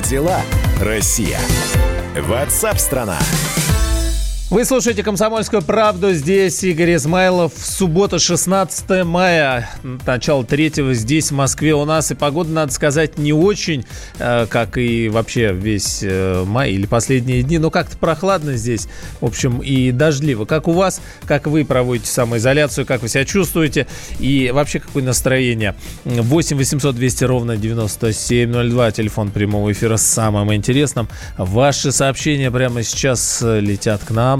Дела, Россия? Ватсап-страна! Вы слушаете «Комсомольскую правду». Здесь Игорь Измайлов. Суббота, 16 мая, начало третьего здесь, в Москве у нас. И погода, надо сказать, не очень, э, как и вообще весь э, май или последние дни. Но как-то прохладно здесь, в общем, и дождливо. Как у вас, как вы проводите самоизоляцию, как вы себя чувствуете и вообще какое настроение. 8 800 200 ровно 9702, телефон прямого эфира с самым интересным. Ваши сообщения прямо сейчас летят к нам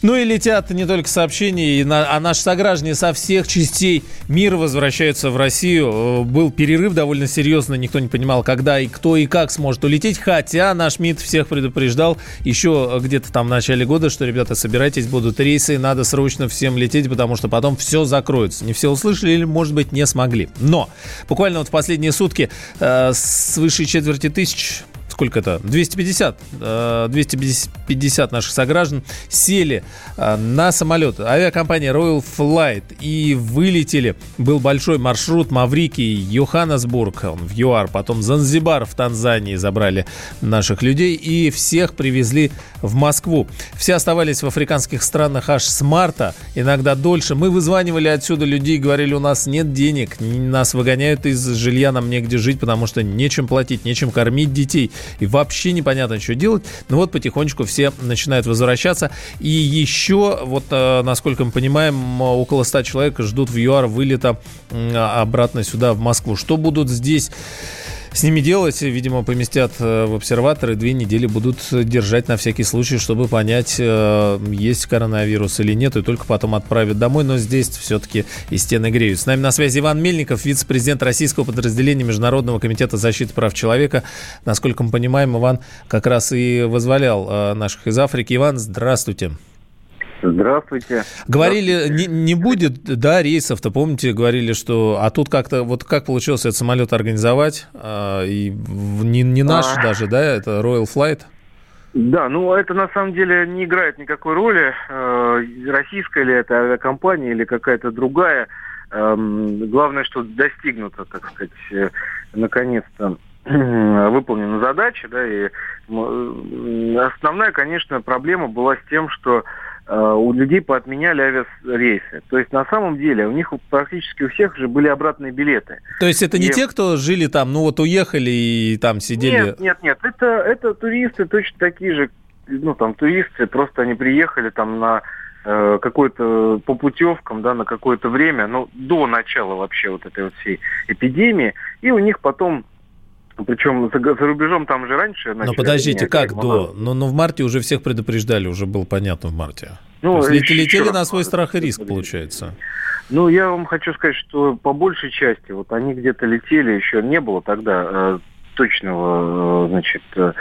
Ну и летят не только сообщения, а наши сограждане со всех частей мира возвращаются в Россию. Э, был перерыв довольно серьезно, никто не понимал, когда и кто и как сможет улететь. Хотя наш МИД всех предупреждал еще где-то там в начале года, что, ребята, собирайтесь, будут рейсы, надо срочно всем лететь, потому что потом все закроется. Не все услышали или, может быть, не смогли. Но буквально вот в последние сутки э, свыше четверти тысяч сколько это, 250, 250 э, наших сограждан сели э, на самолет авиакомпании Royal Flight и вылетели. Был большой маршрут Маврикий, Йоханнесбург в ЮАР, потом Занзибар в Танзании забрали наших людей и всех привезли в Москву. Все оставались в африканских странах аж с марта, иногда дольше. Мы вызванивали отсюда людей, говорили, у нас нет денег, нас выгоняют из жилья, нам негде жить, потому что нечем платить, нечем кормить детей и вообще непонятно, что делать. Но вот потихонечку все начинают возвращаться. И еще, вот, э, насколько мы понимаем, около 100 человек ждут в ЮАР вылета обратно сюда, в Москву. Что будут здесь с ними делать? Видимо, поместят э, в обсерваторы, две недели будут держать на всякий случай, чтобы понять, э, есть коронавирус или нет, и только потом отправят домой. Но здесь все-таки и стены греют. С нами на связи Иван Мельников, вице-президент российского подразделения Международного комитета защиты прав человека. Насколько мы понимаем, Иван как раз и вызволял э, наших из Африки. Иван, здравствуйте. Здравствуйте. Говорили, Здравствуйте. Не, не будет, да, рейсов-то, помните, говорили, что... А тут как-то, вот как получилось этот самолет организовать? А, и не, не наш а... даже, да, это Royal Flight? Да, ну это на самом деле не играет никакой роли, э, российская ли это авиакомпания или какая-то другая. Э, главное, что достигнуто, так сказать, э, наконец-то выполнена задача, да, и основная, конечно, проблема была с тем, что Э, у людей поотменяли авиарейсы. То есть на самом деле у них практически у всех же были обратные билеты. То есть это не и... те, кто жили там, ну вот уехали и там сидели? Нет, нет, нет. Это, это туристы точно такие же, ну там туристы, просто они приехали там на э, какой-то по путевкам, да, на какое-то время, ну до начала вообще вот этой вот всей эпидемии, и у них потом причем за, за рубежом там же раньше... Но подождите, как до? Но, но в марте уже всех предупреждали, уже было понятно в марте. Ну, То есть летели на свой страх и риск, получается. Ну, я вам хочу сказать, что по большей части, вот они где-то летели, еще не было тогда э, точного, э, значит, э,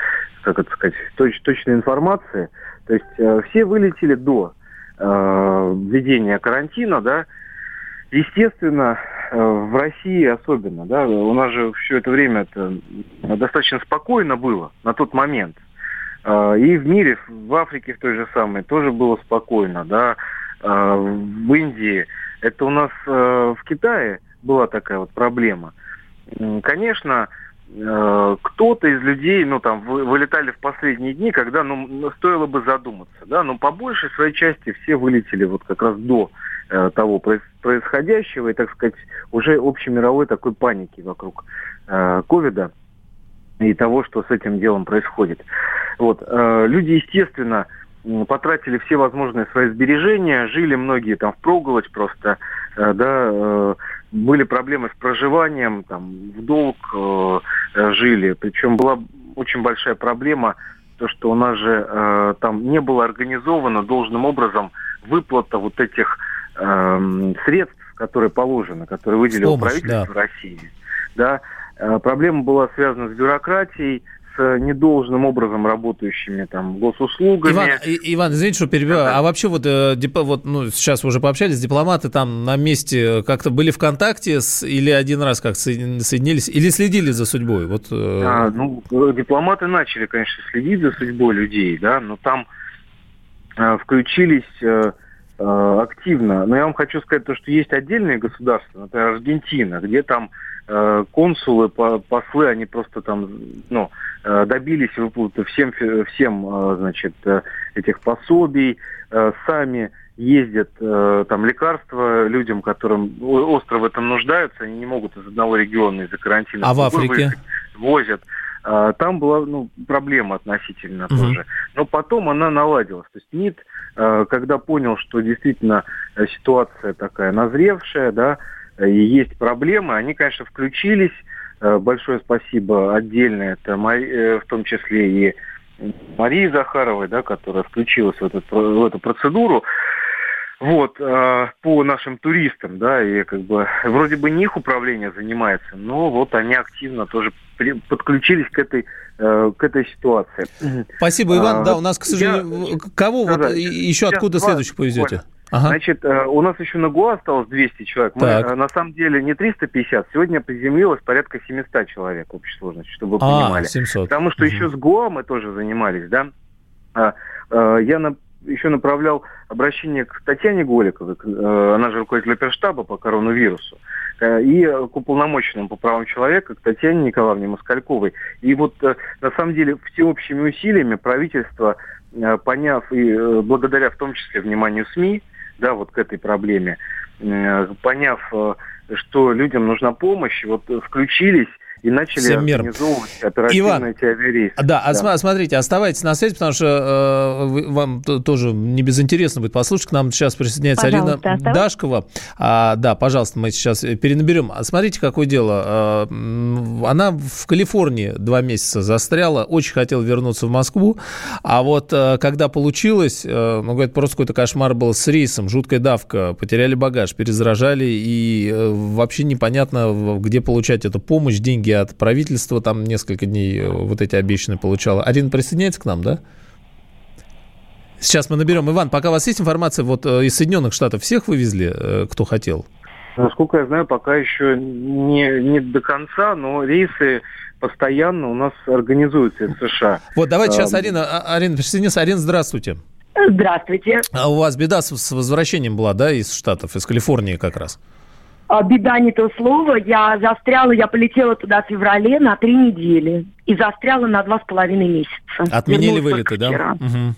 как это сказать, точ, точной информации. То есть э, все вылетели до э, введения карантина, да. Естественно, Э, в России особенно, да, у нас же все это время это достаточно спокойно было на тот момент. Э, и в мире, в Африке в той же самой, тоже было спокойно, да, э, в Индии. Это у нас в Китае была такая вот проблема. Конечно, кто-то из людей, ну, там, вылетали в последние дни, когда, ну, стоило бы задуматься, да, но по большей своей части все вылетели вот как раз до Э, того происходящего и, так сказать, уже общемировой такой паники вокруг э, ковида и того, что с этим делом происходит. Вот. Э, люди, естественно, потратили все возможные свои сбережения, жили многие там в проголодь просто, да, были проблемы с проживанием, там, в долг жили, причем была очень большая проблема, то, что у нас же там не было организовано должным образом выплата вот этих э, средств, которые положены, которые выделило Помощь, правительство да. России. Да, э, проблема была связана с бюрократией, с недолжным образом работающими там госуслугами. Иван, и, Иван извините, что перебиваю. Да. А вообще вот, э, вот ну, сейчас уже пообщались, дипломаты там на месте как-то были в контакте с, или один раз как соединились, или следили за судьбой? Вот, э... а, ну, дипломаты начали, конечно, следить за судьбой людей, да, но там э, включились... Э, активно. Но я вам хочу сказать то, что есть отдельные государства, например, Аргентина, где там э, консулы, послы, они просто там ну, э, добились выплаты всем, всем значит, этих пособий, сами ездят там лекарства людям, которым остро в этом нуждаются, они не могут из одного региона из-за карантина. А в Африке? Возят. А, там была ну, проблема относительно угу. тоже. Но потом она наладилась. То есть МИД, а, когда понял, что действительно э, ситуация такая назревшая, да, и есть проблемы, они, конечно, включились. Э, большое спасибо отдельно, это э, в том числе и Марии Захаровой, да, которая включилась в, этот, в эту процедуру вот, э, по нашим туристам, да, и как бы вроде бы не их управление занимается, но вот они активно тоже при, подключились к этой, э, к этой ситуации. Спасибо, Иван. А, да, у нас, к сожалению, я, кого да, вот да, еще откуда следующих повезете? Ага. Значит, э, у нас еще на ГУА осталось 200 человек. Мы, так. на самом деле не 350, сегодня приземлилось порядка 700 человек в общей сложности, чтобы вы а, понимали. 700. Потому что угу. еще с ГУА мы тоже занимались, да. А, я на еще направлял обращение к Татьяне Голиковой, э, она же руководитель оперштаба по коронавирусу, э, и к уполномоченному по правам человека, к Татьяне Николаевне Москальковой. И вот э, на самом деле всеобщими усилиями правительство, поняв и благодаря в том числе вниманию СМИ, да, вот к этой проблеме, поняв, что людям нужна помощь, вот включились и начали Всем мир. организовывать оперативные Иван, авиарейсы. Да, а да. смотрите, оставайтесь на связи, потому что э, вам тоже не безинтересно будет послушать. К нам сейчас присоединяется пожалуйста, Арина оставайтесь. Дашкова. А, да, пожалуйста, мы сейчас перенаберем. А смотрите, какое дело. А, она в Калифорнии два месяца застряла, очень хотела вернуться в Москву, а вот а, когда получилось, а, ну, говорит, просто какой-то кошмар был с рейсом, жуткая давка, потеряли багаж, перезаражали, и вообще непонятно, где получать эту помощь, деньги деньги от правительства, там несколько дней э, вот эти обещанные получала. Арина присоединяется к нам, да? Сейчас мы наберем. Иван, пока у вас есть информация, вот э, из Соединенных Штатов всех вывезли, э, кто хотел? Насколько я знаю, пока еще не, не до конца, но рейсы постоянно у нас организуются из США. Вот давайте сейчас Арина, а, Арина присоединится. Арина, здравствуйте. Здравствуйте. А у вас беда с, с возвращением была, да, из Штатов, из Калифорнии как раз? А, беда не то слово. Я застряла, я полетела туда в феврале на три недели. И застряла на два с половиной месяца. Отменили вылеты, да? Угу.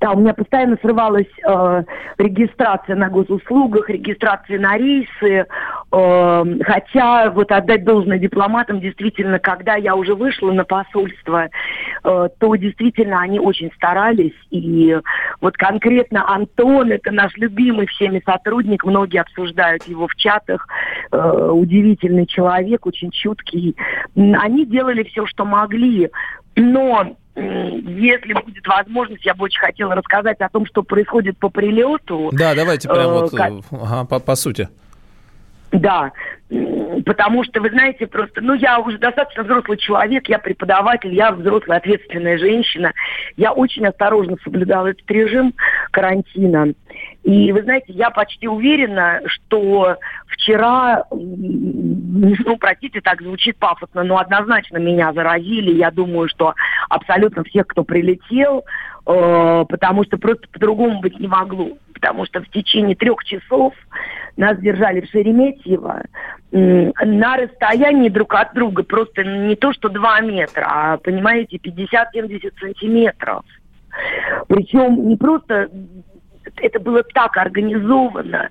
Да, у меня постоянно срывалась э, регистрация на госуслугах, регистрация на рейсы. Э, хотя, вот отдать должное дипломатам, действительно, когда я уже вышла на посольство, э, то действительно они очень старались. И вот конкретно Антон, это наш любимый всеми сотрудник, многие обсуждают его в чатах, э, удивительный человек, очень чуткий. Они делали все, что могли. Но если будет возможность, я бы очень хотела рассказать о том, что происходит по прилету. Да, давайте прямо э, вот как... ага, по, по сути. Да, потому что, вы знаете, просто, ну, я уже достаточно взрослый человек, я преподаватель, я взрослая ответственная женщина. Я очень осторожно соблюдала этот режим карантина. И, вы знаете, я почти уверена, что вчера, ну, простите, так звучит пафосно, но однозначно меня заразили. Я думаю, что абсолютно всех, кто прилетел, э, потому что просто по-другому быть не могло. Потому что в течение трех часов нас держали в Шереметьево на расстоянии друг от друга просто не то что 2 метра, а, понимаете, 50-70 сантиметров. Причем не просто это было так организовано,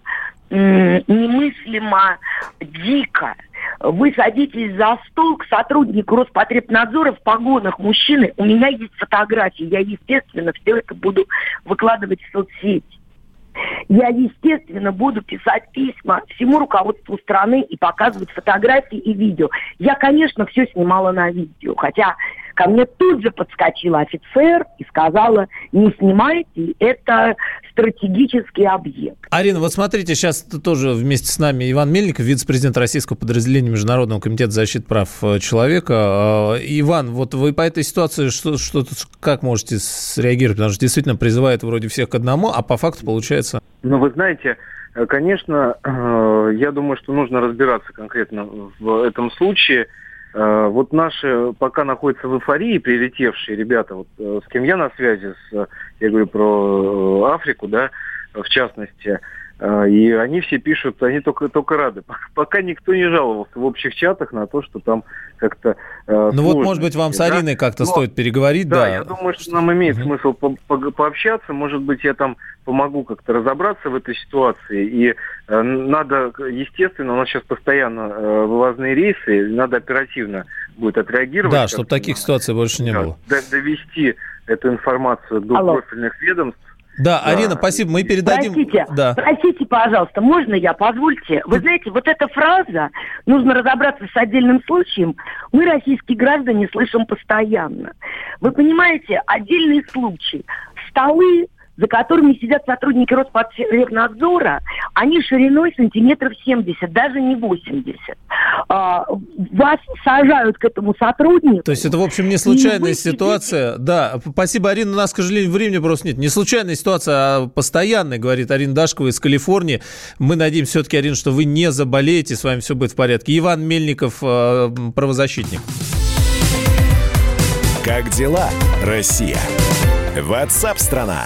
немыслимо дико. Вы садитесь за стол к сотруднику Роспотребнадзора в погонах мужчины. У меня есть фотографии. Я, естественно, все это буду выкладывать в соцсети. Я, естественно, буду писать письма всему руководству страны и показывать фотографии и видео. Я, конечно, все снимала на видео, хотя ко мне тут же подскочила офицер и сказала, не снимайте, это стратегический объект. Арина, вот смотрите, сейчас тоже вместе с нами Иван Мельников, вице-президент Российского подразделения Международного комитета защиты прав э, человека. А, Иван, вот вы по этой ситуации что, что как можете среагировать? Потому что действительно призывает вроде всех к одному, а по факту получается... Ну, вы знаете, э, конечно, э, я думаю, что нужно разбираться конкретно в этом случае. Вот наши пока находятся в эйфории, прилетевшие ребята, вот с кем я на связи, с, я говорю про Африку, да, в частности, и они все пишут, они только, только рады. Пока никто не жаловался в общих чатах на то, что там как-то э, Ну вот, может быть, вам с Ариной да? как-то Но, стоит переговорить, да? Да, я думаю, что нам имеет угу. смысл по по пообщаться. Может быть, я там помогу как-то разобраться в этой ситуации. И э, надо, естественно, у нас сейчас постоянно э, вывозные рейсы, надо оперативно будет отреагировать. Да, чтобы таких ситуаций больше не да, было. Довести эту информацию до Алло. профильных ведомств да, Арина, спасибо. Мы передадим... Простите, да. простите, пожалуйста, можно я, позвольте? Вы знаете, вот эта фраза, нужно разобраться с отдельным случаем, мы, российские граждане, слышим постоянно. Вы понимаете, отдельный случай. Столы за которыми сидят сотрудники Роспотребнадзора, они шириной сантиметров 70, даже не 80. А, вас сажают к этому сотруднику. То есть это, в общем, не случайная ситуация. Сидите... Да, спасибо, Арина. У нас, к сожалению, времени просто нет. Не случайная ситуация, а постоянная, говорит Арина Дашкова из Калифорнии. Мы надеемся все-таки, Арина, что вы не заболеете, с вами все будет в порядке. Иван Мельников, э, правозащитник. Как дела, Россия? Ватсап-страна!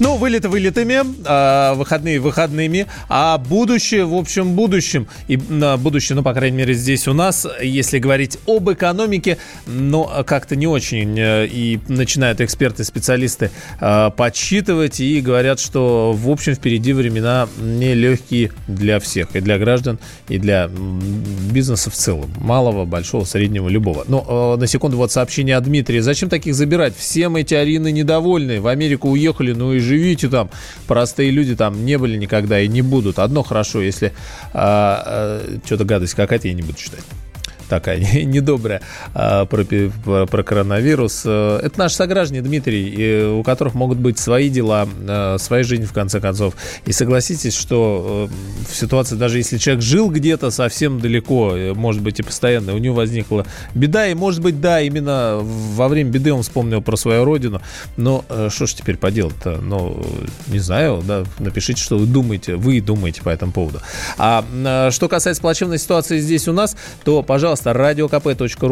Ну, вылеты вылетами, а, выходные выходными, а будущее, в общем, будущем. И на будущее, ну, по крайней мере, здесь у нас, если говорить об экономике, но как-то не очень. Э, и начинают эксперты, специалисты а, подсчитывать и говорят, что, в общем, впереди времена нелегкие для всех. И для граждан, и для бизнеса в целом. Малого, большого, среднего, любого. Но на секунду вот сообщение от Дмитрия. Зачем таких забирать? Всем эти Арины недовольны. В Америку уехали, ну и живите там. Простые люди там не были никогда и не будут. Одно хорошо, если а, а, что-то гадость какая-то, я не буду читать такая недобрая а, про, про, коронавирус. Э, это наши сограждане, Дмитрий, у которых могут быть свои дела, э, своя жизнь, в конце концов. И согласитесь, что э, в ситуации, даже если человек жил где-то совсем далеко, может быть, и постоянно, у него возникла беда, и, может быть, да, именно во время беды он вспомнил про свою родину. Но что ж теперь поделать-то? Ну, не знаю, да, напишите, что вы думаете, вы думаете по этому поводу. А что касается плачевной ситуации здесь у нас, то, пожалуйста, пожалуйста,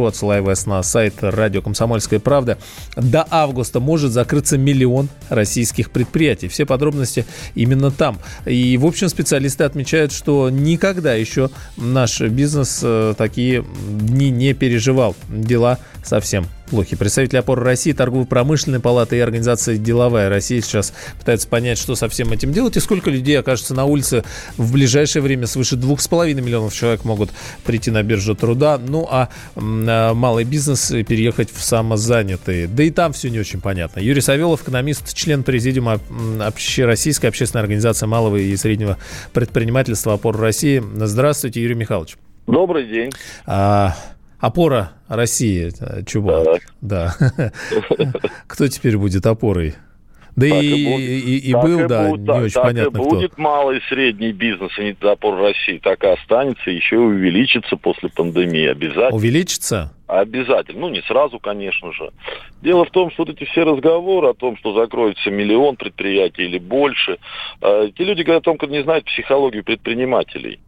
отсылаю вас на сайт радио «Комсомольская правда». До августа может закрыться миллион российских предприятий. Все подробности именно там. И, в общем, специалисты отмечают, что никогда еще наш бизнес э, такие дни не переживал. Дела совсем плохи. Представители опоры России, торгово-промышленной палаты и организации «Деловая Россия» сейчас пытаются понять, что со всем этим делать и сколько людей окажется на улице в ближайшее время. Свыше 2,5 миллионов человек могут прийти на биржу труда. Ну, а, а малый бизнес переехать в самозанятые. Да и там все не очень понятно. Юрий Савелов, экономист, член президиума Российской общественной организации малого и среднего предпринимательства «Опора России». Здравствуйте, Юрий Михайлович. Добрый день. А, опора России, Чубар. Так. Да. Кто теперь будет опорой? Да так и, и, и, и был, и да, будет, не так, очень так понятно и будет кто. малый и средний бизнес, не опор России, так и останется, еще и увеличится после пандемии обязательно. Увеличится? Обязательно. Ну, не сразу, конечно же. Дело в том, что вот эти все разговоры о том, что закроется миллион предприятий или больше, э, те люди говорят о том, что не знают психологию предпринимателей.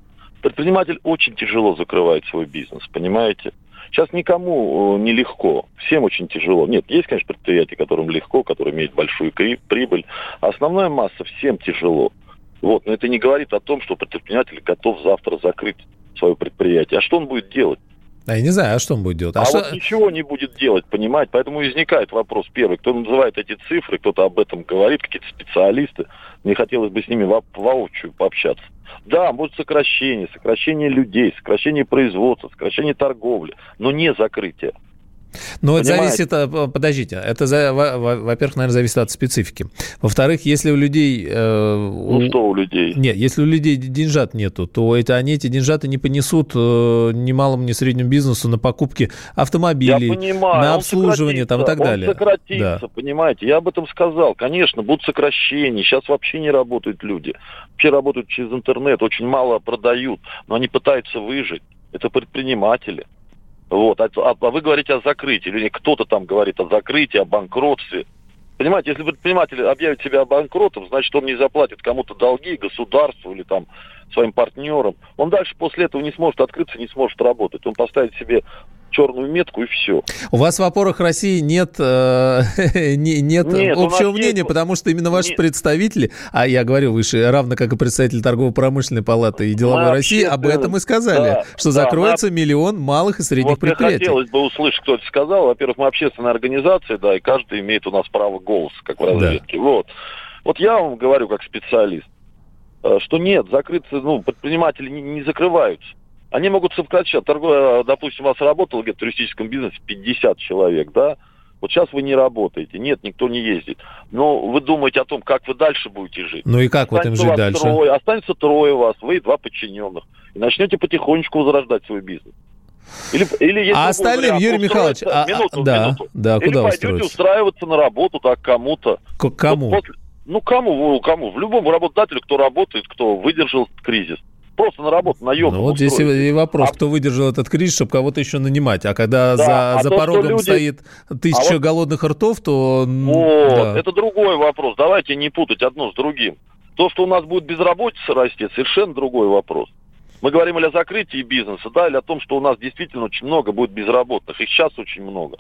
Предприниматель очень тяжело закрывает свой бизнес, понимаете? Сейчас никому э, не легко, всем очень тяжело. Нет, есть, конечно, предприятия, которым легко, которые имеют большую прибыль. Основная масса всем тяжело. Вот, но это не говорит о том, что предприниматель готов завтра закрыть свое предприятие. А что он будет делать? А я не знаю, а что он будет делать? А, а вот что... ничего не будет делать, понимаете? Поэтому возникает вопрос первый. Кто называет эти цифры, кто-то об этом говорит, какие-то специалисты. Мне хотелось бы с ними во воочию пообщаться. Да, будет сокращение, сокращение людей, сокращение производства, сокращение торговли, но не закрытие. Ну, это зависит, подождите, это, во-первых, наверное, зависит от специфики. Во-вторых, если у людей... Э, ну, у... что у людей? Нет, если у людей деньжат нету, то это, они эти деньжаты не понесут э, ни малому, ни среднему бизнесу на покупки автомобилей, понимаю, на обслуживание там, и так далее. Он сократится, да. понимаете? Я об этом сказал. Конечно, будут сокращения. Сейчас вообще не работают люди. Вообще работают через интернет, очень мало продают, но они пытаются выжить. Это предприниматели. Вот. А, а, а вы говорите о закрытии, или кто-то там говорит о закрытии, о банкротстве. Понимаете, если предприниматель объявит себя банкротом, значит, он не заплатит кому-то долги, государству или там своим партнерам. Он дальше после этого не сможет открыться, не сможет работать. Он поставит себе черную метку и все. У вас в опорах России нет, э, нет, нет общего мнения, есть... потому что именно ваши нет. представители, а я говорю выше, равно как и представитель торгово-промышленной палаты и деловой мы России, об этом и сказали, да, что да, закроется мы... миллион малых и средних вот предприятий. Хотелось бы услышать, кто это сказал. Во-первых, мы общественная организация, да, и каждый имеет у нас право голоса, как в разведке. Да. Вот. Вот я вам говорю как специалист, э, что нет, закрыться, ну, предприниматели не, не закрываются. Они могут сокращать. Торговля, допустим, у вас работало где-то в туристическом бизнесе 50 человек, да? Вот сейчас вы не работаете, нет, никто не ездит. Но вы думаете о том, как вы дальше будете жить. Ну и как вот им жить дальше? Трое, останется трое вас, вы и два подчиненных. И начнете потихонечку возрождать свой бизнес. Или, или а остальным, вариант, Юрий Михайлович, а, минуту, да, минуту. да, куда Или пойдете устраиваться на работу так кому-то. К кому? Вот после, ну, кому, кому? В любом работодателю, кто работает, кто выдержал кризис просто на работу наемным. Ну, вот здесь и вопрос, а... кто выдержал этот кризис, чтобы кого-то еще нанимать. А когда да, за, а за то, порогом люди... стоит тысяча а вот... голодных ртов, то... Вот, да. это другой вопрос. Давайте не путать одно с другим. То, что у нас будет безработица расти, совершенно другой вопрос. Мы говорим или о закрытии бизнеса, да, или о том, что у нас действительно очень много будет безработных. Их сейчас очень много.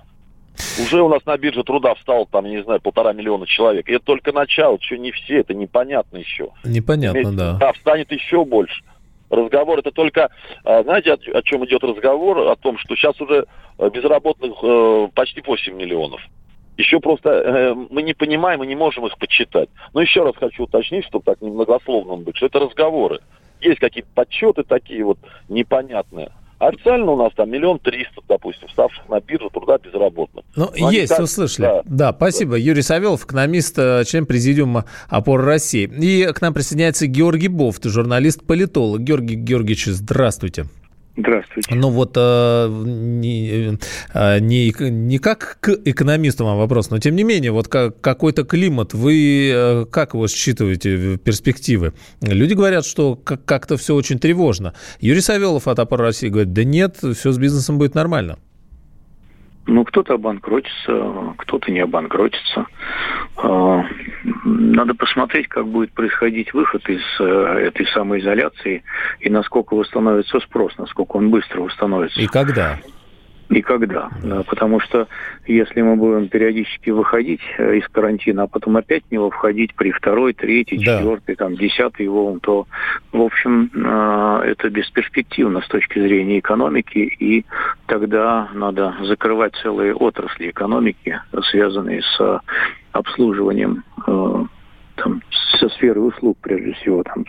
Уже у нас на бирже труда встал, там, не знаю, полтора миллиона человек. И это только начало, еще не все, это непонятно еще. Непонятно, Вместе, да. Да, встанет еще больше. Разговор это только, а, знаете, о, о чем идет разговор? О том, что сейчас уже э, безработных э, почти 8 миллионов. Еще просто э, мы не понимаем и не можем их подсчитать. Но еще раз хочу уточнить, чтобы так немногословно быть, что это разговоры. Есть какие-то подсчеты такие вот непонятные. Официально у нас там миллион триста, допустим, ставших на биржу труда безработных. Ну, Но есть, так... услышали. Да. да, спасибо. Юрий Савелов, экономист, э, член президиума «Опора России». И к нам присоединяется Георгий Бофт, журналист-политолог. Георгий Георгиевич, здравствуйте. Здравствуйте. Ну вот э, не, э, не, не как к экономистам а вопрос, но тем не менее, вот как, какой-то климат, вы э, как его считываете, перспективы? Люди говорят, что как- как-то все очень тревожно. Юрий Савелов от «Опора России» говорит, да нет, все с бизнесом будет нормально. Ну, кто-то обанкротится, кто-то не обанкротится. А, надо посмотреть, как будет происходить выход из э, этой самоизоляции и насколько восстановится спрос, насколько он быстро восстановится. И когда? И когда. Да, потому что если мы будем периодически выходить э, из карантина, а потом опять в него входить при второй, третьей, да. четвертой, там, десятой волн, то, в общем, э, это бесперспективно с точки зрения экономики, и тогда надо закрывать целые отрасли экономики, связанные с обслуживанием э, там, со сферы услуг, прежде всего. Там,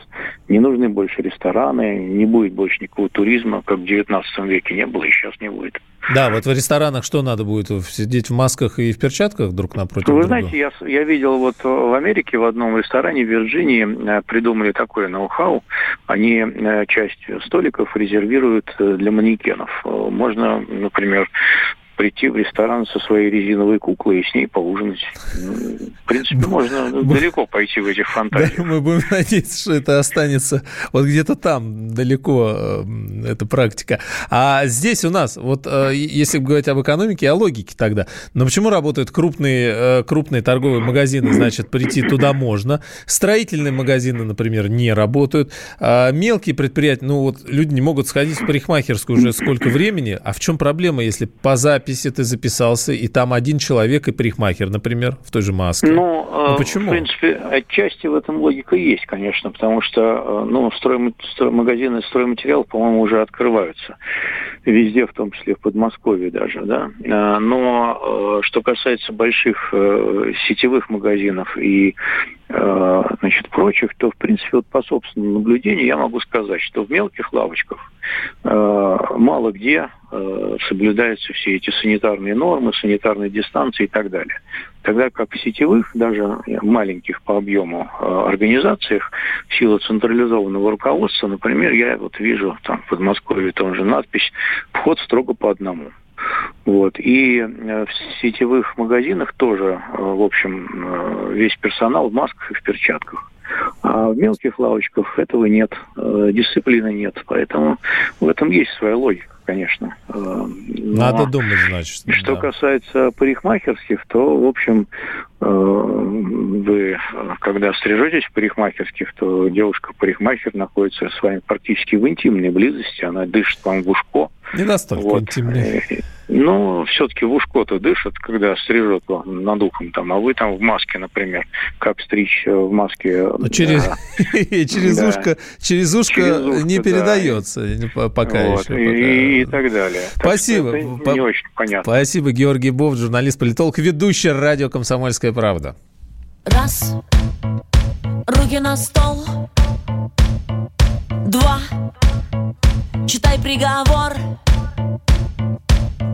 не нужны больше рестораны, не будет больше никакого туризма, как в 19 веке не было и сейчас не будет. Да, вот в ресторанах что надо будет? Сидеть в масках и в перчатках друг напротив Вы друга? знаете, я, я видел вот в Америке в одном ресторане в Вирджинии э, придумали такое ноу-хау. Они э, часть столиков резервируют э, для манекенов. Можно, например, прийти в ресторан со своей резиновой куклой и с ней поужинать. Ну, в принципе, можно далеко пойти в этих фантазиях. Да, мы будем надеяться, что это останется вот где-то там, далеко, э, эта практика. А здесь у нас, вот э, если говорить об экономике, о логике тогда, но почему работают крупные, э, крупные торговые магазины, значит, прийти туда можно. Строительные магазины, например, не работают. А мелкие предприятия, ну вот люди не могут сходить в парикмахерскую уже сколько времени, а в чем проблема, если по записи записи ты записался, и там один человек и парикмахер, например, в той же маске. Ну, ну э, почему? В принципе, отчасти в этом логика есть, конечно, потому что, э, ну, стройма... магазины стройматериалов, по-моему, уже открываются. везде, в том числе в Подмосковье даже, да. А, но что касается больших сетевых магазинов и значит, прочих, то, в принципе, вот по собственному наблюдению я могу сказать, что в мелких лавочках мало где соблюдаются все эти санитарные нормы, санитарные дистанции и так далее. Тогда как в сетевых, даже маленьких по объему организациях, в силу централизованного руководства, например, я вот вижу там в Подмосковье там же надпись «Вход строго по одному». Вот. И э, в сетевых магазинах тоже, э, в общем, э, весь персонал в масках и в перчатках. А в мелких лавочках этого нет, дисциплины нет. Поэтому в этом есть своя логика конечно. Но Надо думать, значит. Что да. касается парикмахерских, то, в общем, вы, когда стрижетесь в парикмахерских, то девушка-парикмахер находится с вами практически в интимной близости, она дышит вам в ушко. Не настолько вот. интимной. Ну, все-таки в ушко-то дышит, когда стрижет над ухом там, а вы там в маске, например, как стричь э, в маске. Ну, через, через ушко, через ушко не передается пока еще. И, так далее. Спасибо. не очень понятно. Спасибо, Георгий Бов, журналист-политолог, ведущий радио «Комсомольская правда». Раз, руки на стол. Два, читай приговор.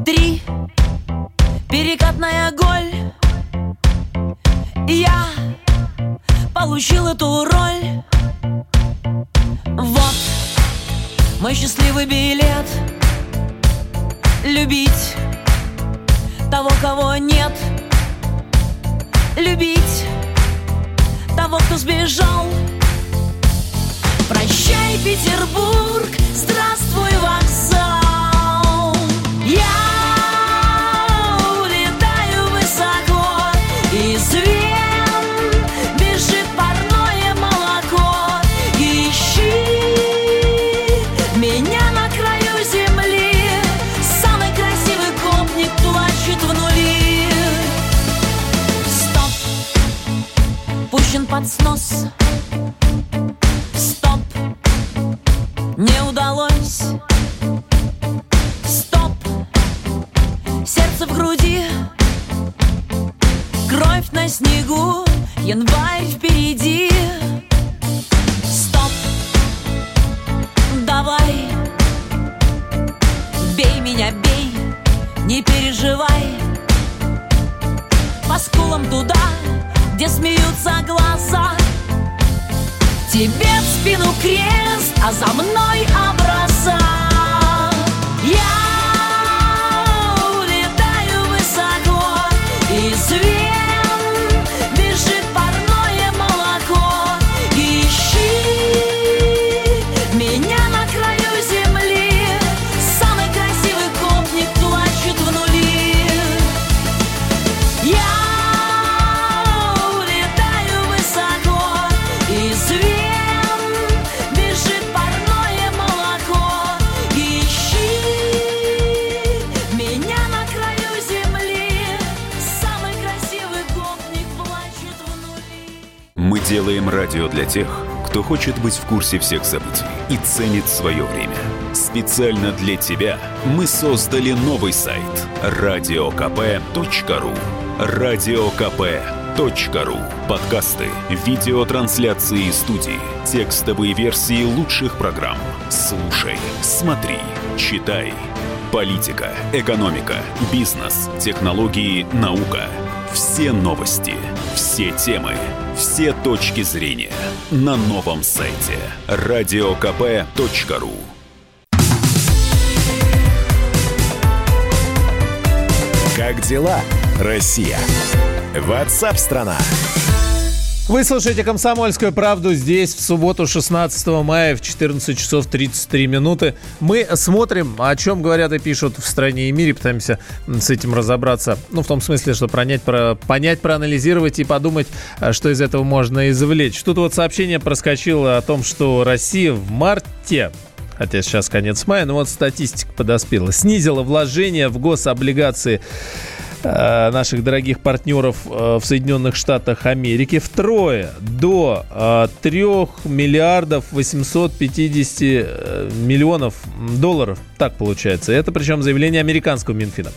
Три, перекатная голь. Я получил эту роль. Вот мой счастливый билет. Любить того, кого нет. Любить того, кто сбежал. Прощай, Петербург, здравствуй, вокзал. Снегу, январь впереди. Стоп, давай. Бей меня, бей, не переживай. По скулам туда, где смеются глаза. Тебе в спину крест, а за мной образа радио для тех, кто хочет быть в курсе всех событий и ценит свое время. Специально для тебя мы создали новый сайт радиокп.ру радиокп.ру Подкасты, видеотрансляции студии, текстовые версии лучших программ. Слушай, смотри, читай. Политика, экономика, бизнес, технологии, наука. Все новости, все темы – все точки зрения на новом сайте радиокп.ру Как дела, Россия? Ватсап-страна! Вы слушаете «Комсомольскую правду» здесь в субботу 16 мая в 14 часов 33 минуты. Мы смотрим, о чем говорят и пишут в стране и мире, пытаемся с этим разобраться. Ну, в том смысле, что понять, про, понять, проанализировать и подумать, а, что из этого можно извлечь. Тут вот сообщение проскочило о том, что Россия в марте хотя сейчас конец мая, но вот статистика подоспела, снизила вложения в гособлигации Э, наших дорогих партнеров э, в Соединенных Штатах Америки втрое до 3 э, миллиардов 850 миллионов долларов. Так получается. Это причем заявление американского Минфина.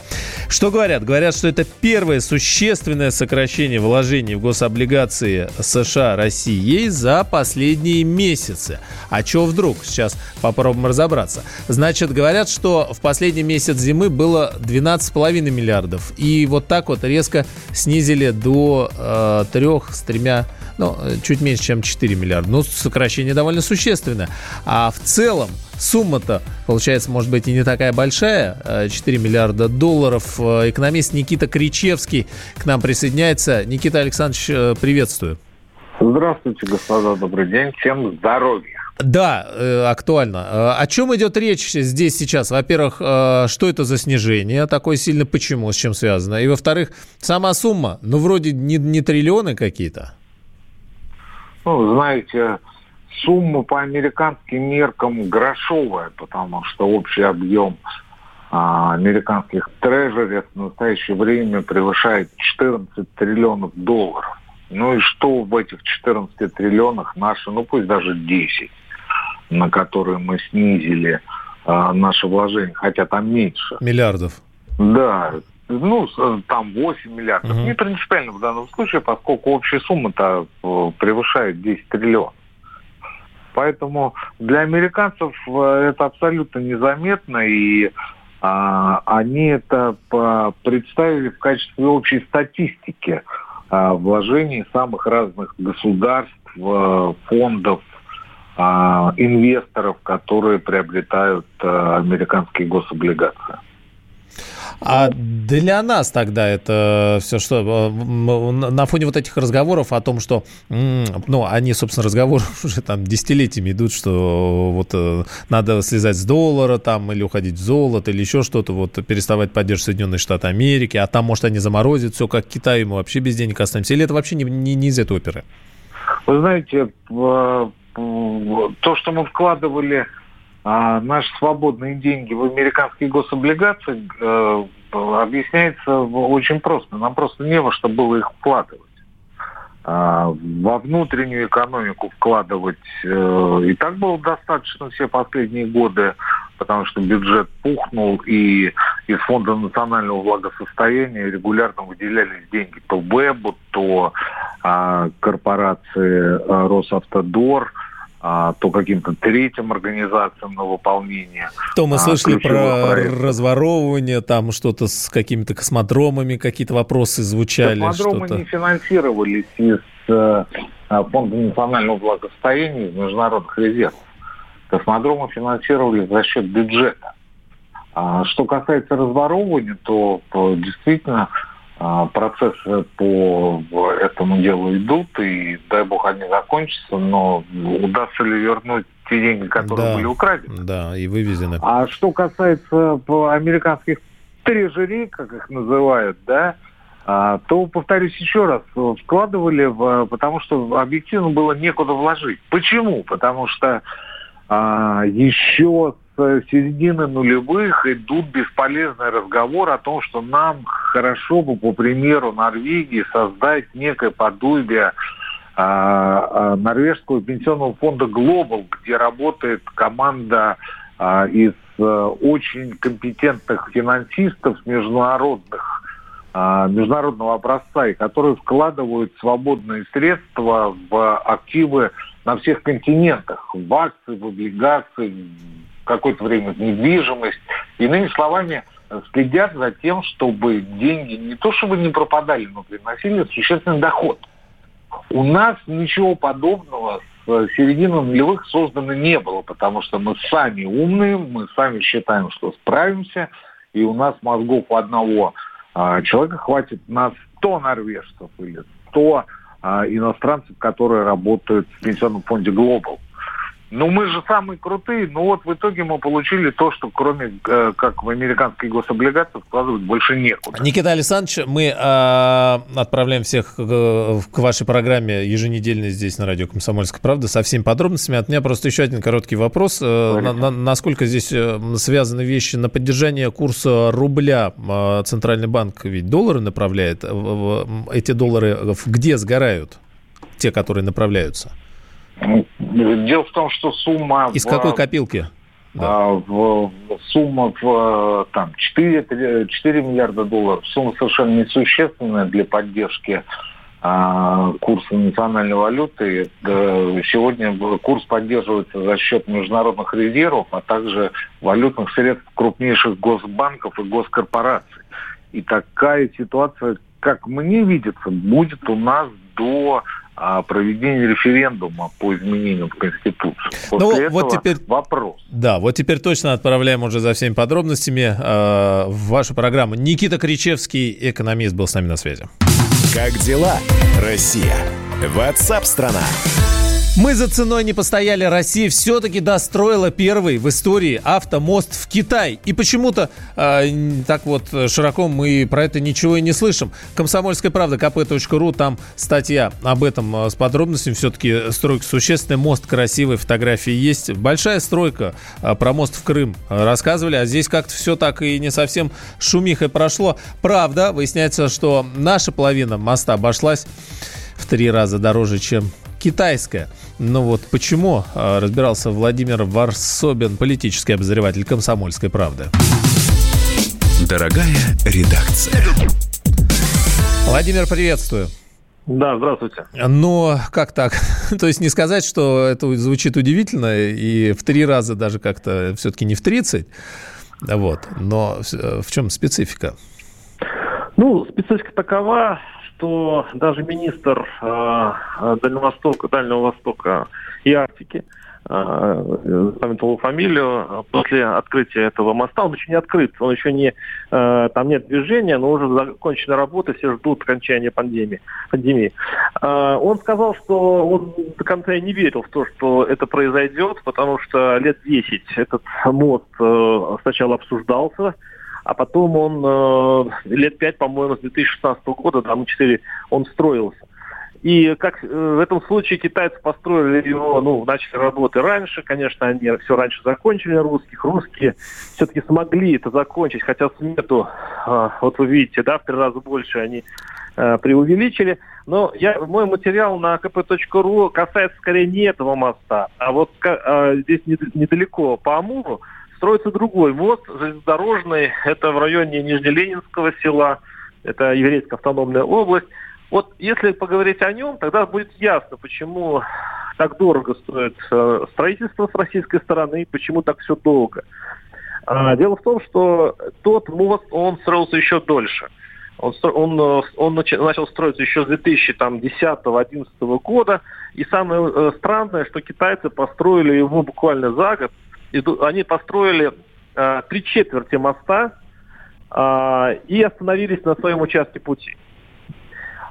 Что говорят? Говорят, что это первое существенное сокращение вложений в гособлигации США России за последние месяцы. А что вдруг? Сейчас попробуем разобраться. Значит, говорят, что в последний месяц зимы было 12,5 миллиардов. И вот так вот резко снизили до э, 3 с тремя ну, чуть меньше, чем 4 миллиарда. Ну, сокращение довольно существенное. А в целом сумма-то, получается, может быть и не такая большая, 4 э, миллиарда долларов. Э, экономист Никита Кричевский к нам присоединяется. Никита Александрович, э, приветствую. Здравствуйте, господа, добрый день. Всем здоровья. Да, э, актуально. Э, о чем идет речь здесь сейчас? Во-первых, э, что это за снижение такое сильно, почему, с чем связано? И во-вторых, сама сумма, ну, вроде не, не триллионы какие-то. Ну, знаете, сумма по американским меркам грошовая, потому что общий объем а, американских трежеров в настоящее время превышает 14 триллионов долларов. Ну и что в этих 14 триллионах наши, ну пусть даже 10, на которые мы снизили а, наши вложения, хотя там меньше. Миллиардов. Да, ну, там 8 миллиардов. Угу. Не принципиально в данном случае, поскольку общая сумма-то э, превышает 10 триллионов. Поэтому для американцев э, это абсолютно незаметно, и а, они это представили в качестве общей статистики а, вложений самых разных государств, э, фондов, а, инвесторов, которые приобретают а, американские гособлигации. А для нас тогда это все что? На фоне вот этих разговоров о том, что, ну, они, собственно, разговоры уже там десятилетиями идут, что вот э, надо слезать с доллара там или уходить в золото или еще что-то, вот переставать поддерживать Соединенные Штаты Америки, а там, может, они заморозят все, как Китай, мы вообще без денег останемся. Или это вообще не, не, не из этой оперы? Вы знаете, то, что мы вкладывали а наши свободные деньги в американские гособлигации э, объясняется очень просто. Нам просто не во что было их вкладывать. А, во внутреннюю экономику вкладывать э, и так было достаточно все последние годы, потому что бюджет пухнул, и из Фонда национального благосостояния регулярно выделялись деньги то ВЭБу, то а, корпорации а, Росавтодор – а, то каким-то третьим организациям на выполнение. То мы а, слышали про проекта. разворовывание, там что-то с какими-то космодромами, какие-то вопросы звучали. Космодромы что-то. не финансировались из э, Фонда национального благосостояния, из международных резервов. Космодромы финансировались за счет бюджета. А, что касается разворовывания, то, то действительно а, процессы по этому делу идут, и дай бог они закончатся, но удастся ли вернуть те деньги, которые да, были украдены? Да, и вывезены. А что касается американских трежерей, как их называют, да, а, то, повторюсь еще раз, вкладывали, в, потому что объективно было некуда вложить. Почему? Потому что а, еще середины нулевых идут бесполезные разговоры о том, что нам хорошо бы, по примеру Норвегии, создать некое подобие а, а, норвежского пенсионного фонда Global, где работает команда а, из а, очень компетентных финансистов международных, международного образца, и которые вкладывают свободные средства в активы на всех континентах, в акции, в облигации, какое-то время недвижимость. Иными словами, следят за тем, чтобы деньги не то чтобы не пропадали, но приносили существенный доход. У нас ничего подобного с середины нулевых создано не было, потому что мы сами умные, мы сами считаем, что справимся, и у нас мозгов одного а, человека хватит на 100 норвежцев или 100 а, иностранцев, которые работают в пенсионном фонде Global. Ну мы же самые крутые, но вот в итоге мы получили то, что кроме э, как в американские гособлигации вкладывать больше некуда. Никита Александрович, мы э, отправляем всех к, к вашей программе еженедельно здесь на радио «Комсомольская правда» со всеми подробностями. От меня просто еще один короткий вопрос. Э, на, на, насколько здесь э, связаны вещи на поддержание курса рубля? Э, Центральный банк ведь доллары направляет. Эти доллары где сгорают? Те, которые направляются? Дело в том, что сумма... Из в, какой копилки? Да. В, в, сумма в там, 4, 4 миллиарда долларов. Сумма совершенно несущественная для поддержки а, курса национальной валюты. Сегодня курс поддерживается за счет международных резервов, а также валютных средств крупнейших госбанков и госкорпораций. И такая ситуация, как мне видится, будет у нас до о проведении референдума по изменению в Конституцию. После ну, этого вот теперь вопрос. Да, вот теперь точно отправляем уже за всеми подробностями э, в вашу программу. Никита Кричевский, экономист, был с нами на связи. Как дела, Россия? Ватсап-страна! Мы за ценой не постояли. Россия все-таки достроила первый в истории автомост в Китай. И почему-то э, так вот широко мы про это ничего и не слышим. Комсомольская правда, kp.ру, там статья об этом а, с подробностями. Все-таки стройка существенная, мост красивый, фотографии есть. Большая стройка э, про мост в Крым рассказывали, а здесь как-то все так и не совсем шумихой прошло. Правда, выясняется, что наша половина моста обошлась в три раза дороже, чем китайская. Ну вот почему, а, разбирался Владимир Варсобин, политический обозреватель «Комсомольской правды». Дорогая редакция. Владимир, приветствую. Да, здравствуйте. Но как так? То есть не сказать, что это звучит удивительно, и в три раза даже как-то все-таки не в 30, вот. но в чем специфика? Ну, специфика такова, что даже министр э, Дальнего Востока, Дальнего Востока и Арктики э, запамятовал фамилию после открытия этого моста. Он еще не открыт, он еще не, э, там нет движения, но уже закончена работа, все ждут окончания пандемии. пандемии. Э, он сказал, что он до конца не верил в то, что это произойдет, потому что лет 10 этот мост э, сначала обсуждался, а потом он э, лет пять, по-моему, с 2016 года, там 4, он строился. И как э, в этом случае китайцы построили его, ну, начали работы раньше, конечно, они все раньше закончили русских. Русские все-таки смогли это закончить, хотя смету, э, вот вы видите, да, в три раза больше они э, преувеличили. Но я, мой материал на kp.ru касается скорее не этого моста, а вот э, здесь недалеко по Амуру строится другой мост железнодорожный. Это в районе Нижнеленинского села, это еврейская автономная область. Вот если поговорить о нем, тогда будет ясно, почему так дорого стоит э, строительство с российской стороны, и почему так все долго. А, дело в том, что тот мост, он строился еще дольше. Он, он, э, он начал строиться еще с 2010-2011 года. И самое э, странное, что китайцы построили его буквально за год они построили э, три четверти моста э, и остановились на своем участке пути.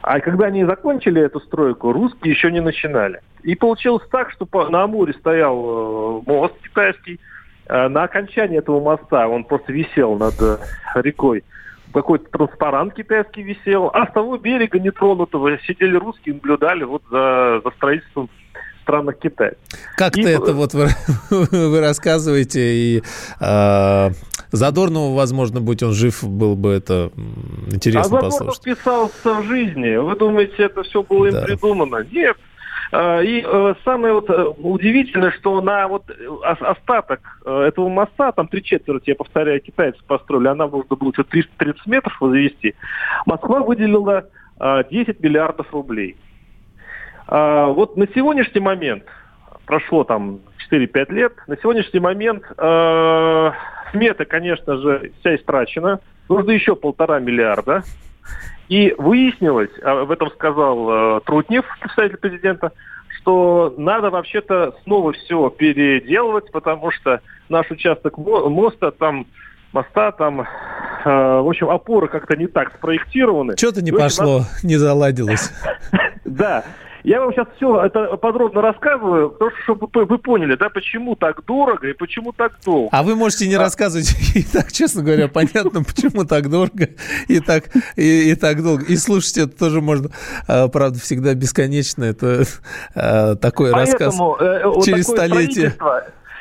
А когда они закончили эту стройку, русские еще не начинали. И получилось так, что по, на Амуре стоял э, мост китайский. Э, на окончании этого моста он просто висел над э, рекой. Какой-то транспарант китайский висел. А с того берега нетронутого сидели русские, наблюдали вот за, за строительством странах Китая. Как-то и... это вот вы, вы рассказываете, и э, Задорнову, возможно, будь он жив, был бы это интересно а послушать. А писался в жизни. Вы думаете, это все было им да. придумано? Нет. А, и э, самое вот э, удивительное, что на вот остаток э, этого моста, там три четверти, я повторяю, китайцы построили, она нужно было 330 метров возвести, Москва выделила 10 миллиардов рублей. А, вот на сегодняшний момент, прошло там 4-5 лет, на сегодняшний момент э, смета, конечно же, вся истрачена. Нужно еще полтора миллиарда. И выяснилось, а в этом сказал э, Трутнев, представитель президента, что надо вообще-то снова все переделывать, потому что наш участок моста там моста там, э, в общем, опоры как-то не так спроектированы. Что-то не пошло, не заладилось. Да. Я вам сейчас все это подробно рассказываю, потому что чтобы вы поняли, да, почему так дорого и почему так долго. А вы можете не а... рассказывать и так, честно говоря, понятно, почему так дорого и так, и, и так долго. И слушать это тоже можно, а, правда, всегда бесконечно. Это а, такой Поэтому, рассказ э, через столетие.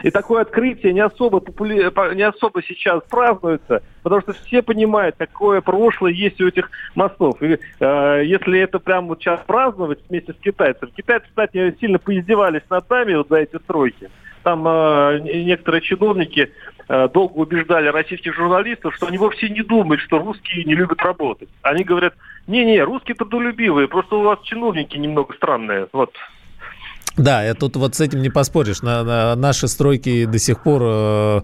И такое открытие не особо, популя... не особо сейчас празднуется, потому что все понимают, какое прошлое есть у этих мостов. И э, если это прямо вот сейчас праздновать вместе с китайцами, китайцы, кстати, сильно поиздевались над нами вот за эти стройки. Там э, некоторые чиновники э, долго убеждали российских журналистов, что они вовсе не думают, что русские не любят работать. Они говорят, не-не, русские трудолюбивые, просто у вас чиновники немного странные. Вот да, я тут вот с этим не поспоришь. На, на, наши стройки до сих пор э,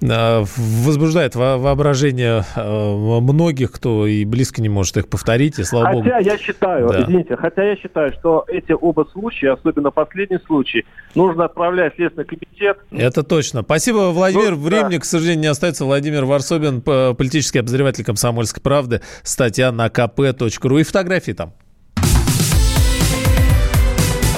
э, возбуждают во, воображение э, многих, кто и близко не может их повторить, и слава хотя богу. Хотя я считаю, да. извините, хотя я считаю, что эти оба случая, особенно последний случай, нужно отправлять в Следственный комитет. Это точно. Спасибо, Владимир. Ну, Времени, да. к сожалению, не остается. Владимир Варсобин, политический обозреватель «Комсомольской правды». Статья на kp.ru и фотографии там.